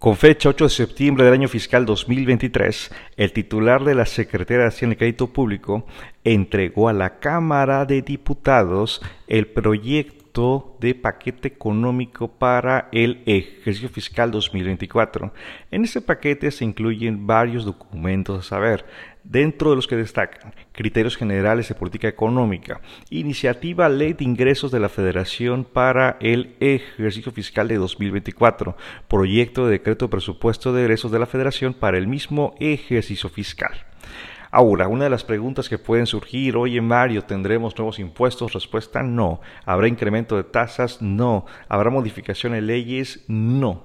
Con fecha 8 de septiembre del año fiscal 2023, el titular de la Secretaría de Hacienda y Crédito Público entregó a la Cámara de Diputados el proyecto de paquete económico para el ejercicio fiscal 2024. En este paquete se incluyen varios documentos a saber, dentro de los que destacan criterios generales de política económica, iniciativa ley de ingresos de la Federación para el ejercicio fiscal de 2024, proyecto de decreto de presupuesto de egresos de la Federación para el mismo ejercicio fiscal. Ahora, una de las preguntas que pueden surgir, oye Mario, ¿tendremos nuevos impuestos? Respuesta, no. ¿Habrá incremento de tasas? No. ¿Habrá modificación de leyes? No.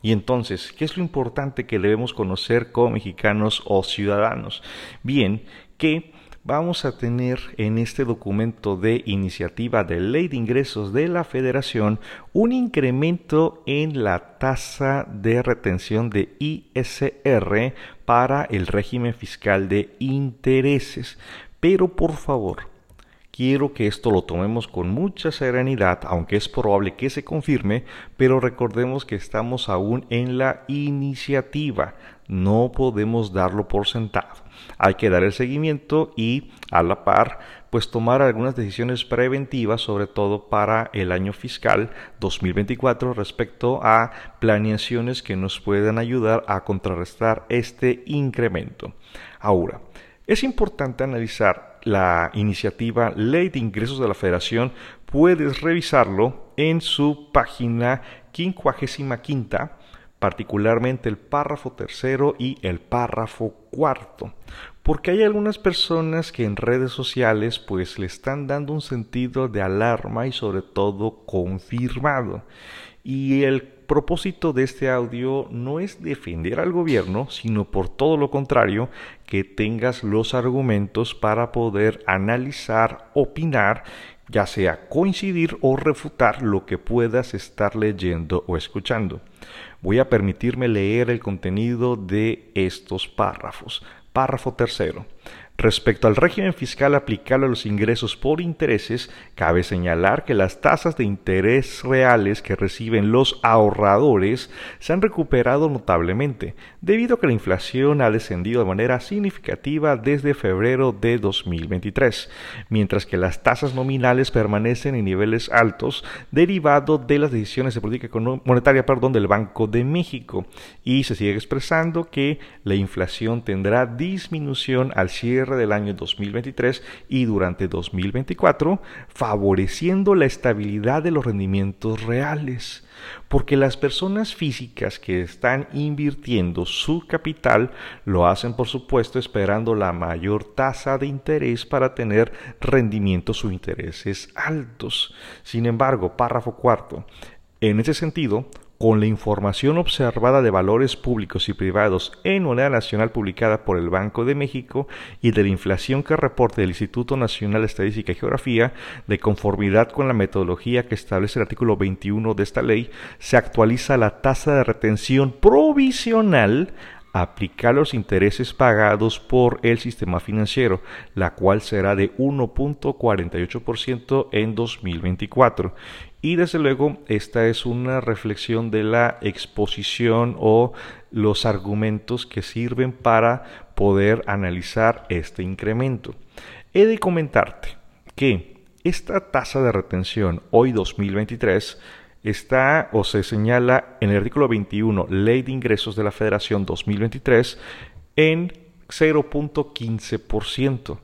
Y entonces, ¿qué es lo importante que debemos conocer como mexicanos o ciudadanos? Bien, que vamos a tener en este documento de iniciativa de ley de ingresos de la federación un incremento en la tasa de retención de ISR para el régimen fiscal de intereses. Pero por favor, Quiero que esto lo tomemos con mucha serenidad, aunque es probable que se confirme, pero recordemos que estamos aún en la iniciativa. No podemos darlo por sentado. Hay que dar el seguimiento y a la par, pues tomar algunas decisiones preventivas, sobre todo para el año fiscal 2024 respecto a planeaciones que nos puedan ayudar a contrarrestar este incremento. Ahora, es importante analizar la iniciativa Ley de Ingresos de la Federación. Puedes revisarlo en su página 55, particularmente el párrafo tercero y el párrafo cuarto. Porque hay algunas personas que en redes sociales pues le están dando un sentido de alarma y sobre todo confirmado. Y el propósito de este audio no es defender al gobierno, sino por todo lo contrario, que tengas los argumentos para poder analizar, opinar, ya sea coincidir o refutar lo que puedas estar leyendo o escuchando. Voy a permitirme leer el contenido de estos párrafos. Párrafo tercero. Respecto al régimen fiscal aplicable a los ingresos por intereses, cabe señalar que las tasas de interés reales que reciben los ahorradores se han recuperado notablemente, debido a que la inflación ha descendido de manera significativa desde febrero de 2023, mientras que las tasas nominales permanecen en niveles altos derivado de las decisiones de política monetaria perdón, del Banco de México, y se sigue expresando que la inflación tendrá disminución al cierre del año 2023 y durante 2024, favoreciendo la estabilidad de los rendimientos reales. Porque las personas físicas que están invirtiendo su capital lo hacen, por supuesto, esperando la mayor tasa de interés para tener rendimientos o intereses altos. Sin embargo, párrafo cuarto. En ese sentido, con la información observada de valores públicos y privados en moneda nacional publicada por el Banco de México y de la inflación que reporte el Instituto Nacional de Estadística y Geografía, de conformidad con la metodología que establece el artículo 21 de esta ley, se actualiza la tasa de retención provisional aplicar los intereses pagados por el sistema financiero, la cual será de 1.48% en 2024. Y desde luego, esta es una reflexión de la exposición o los argumentos que sirven para poder analizar este incremento. He de comentarte que esta tasa de retención hoy 2023 está o se señala en el artículo 21, Ley de Ingresos de la Federación 2023, en 0.15%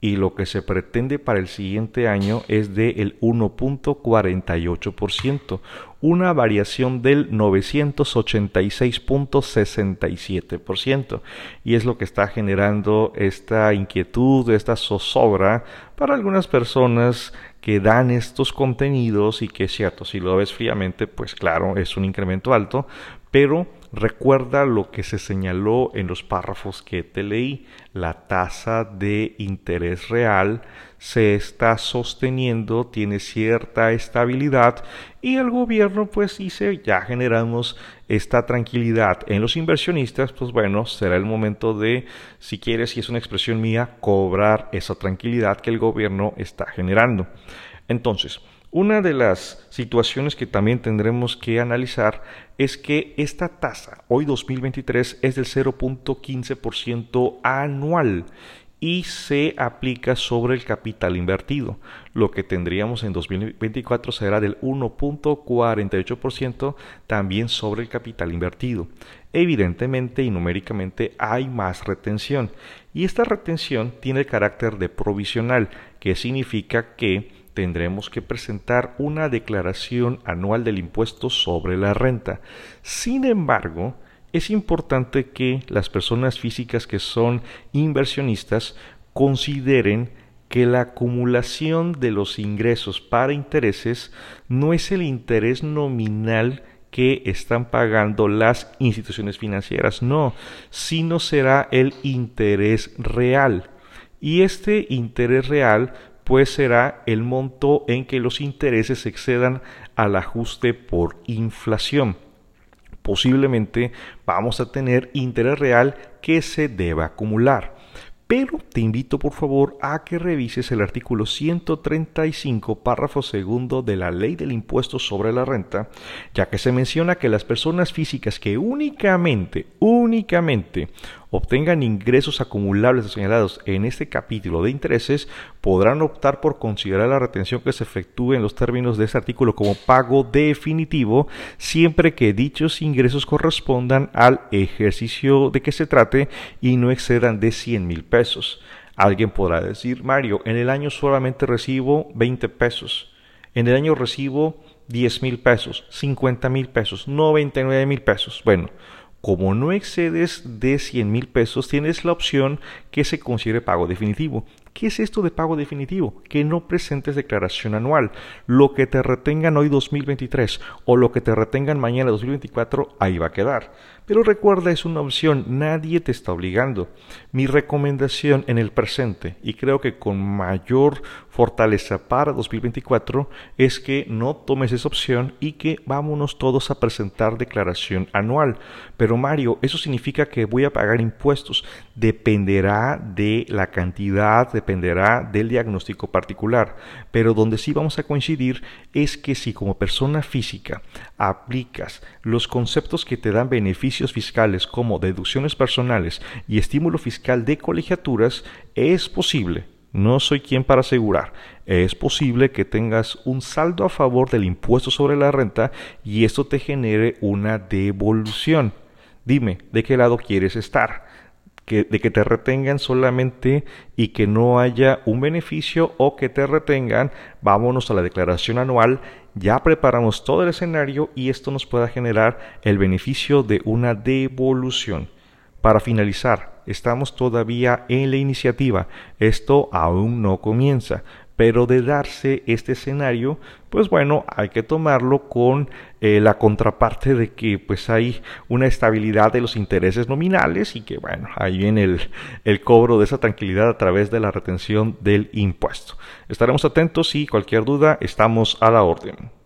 y lo que se pretende para el siguiente año es del 1.48%, una variación del 986.67%. Y es lo que está generando esta inquietud, esta zozobra para algunas personas que dan estos contenidos y que es cierto, si lo ves fríamente, pues claro, es un incremento alto, pero Recuerda lo que se señaló en los párrafos que te leí. La tasa de interés real se está sosteniendo, tiene cierta estabilidad y el gobierno pues dice ya generamos esta tranquilidad en los inversionistas, pues bueno, será el momento de, si quieres, si es una expresión mía, cobrar esa tranquilidad que el gobierno está generando. Entonces, una de las situaciones que también tendremos que analizar es que esta tasa, hoy 2023, es del 0.15% anual y se aplica sobre el capital invertido. Lo que tendríamos en 2024 será del 1.48% también sobre el capital invertido. Evidentemente y numéricamente hay más retención y esta retención tiene el carácter de provisional, que significa que tendremos que presentar una declaración anual del impuesto sobre la renta. Sin embargo, es importante que las personas físicas que son inversionistas consideren que la acumulación de los ingresos para intereses no es el interés nominal que están pagando las instituciones financieras, no, sino será el interés real. Y este interés real pues será el monto en que los intereses excedan al ajuste por inflación posiblemente vamos a tener interés real que se deba acumular. Pero te invito por favor a que revises el artículo 135, párrafo segundo de la ley del impuesto sobre la renta, ya que se menciona que las personas físicas que únicamente, únicamente obtengan ingresos acumulables señalados en este capítulo de intereses, podrán optar por considerar la retención que se efectúe en los términos de este artículo como pago definitivo, siempre que dichos ingresos correspondan al ejercicio de que se trate y no excedan de 100 mil pesos. Alguien podrá decir, Mario, en el año solamente recibo 20 pesos, en el año recibo 10 mil pesos, 50 mil pesos, 99 mil pesos. Bueno, como no excedes de 100 mil pesos, tienes la opción que se considere pago definitivo. ¿Qué es esto de pago definitivo? Que no presentes declaración anual. Lo que te retengan hoy 2023 o lo que te retengan mañana 2024, ahí va a quedar. Pero recuerda, es una opción, nadie te está obligando. Mi recomendación en el presente, y creo que con mayor fortaleza para 2024, es que no tomes esa opción y que vámonos todos a presentar declaración anual. Pero Mario, eso significa que voy a pagar impuestos. Dependerá de la cantidad, dependerá del diagnóstico particular. Pero donde sí vamos a coincidir es que si como persona física aplicas los conceptos que te dan fiscales como deducciones personales y estímulo fiscal de colegiaturas, es posible, no soy quien para asegurar, es posible que tengas un saldo a favor del impuesto sobre la renta y esto te genere una devolución. Dime, ¿de qué lado quieres estar? De que te retengan solamente y que no haya un beneficio o que te retengan, vámonos a la declaración anual, ya preparamos todo el escenario y esto nos pueda generar el beneficio de una devolución. Para finalizar, estamos todavía en la iniciativa, esto aún no comienza, pero de darse este escenario, pues bueno, hay que tomarlo con eh, la contraparte de que pues hay una estabilidad de los intereses nominales y que bueno, ahí viene el, el cobro de esa tranquilidad a través de la retención del impuesto. Estaremos atentos y cualquier duda estamos a la orden.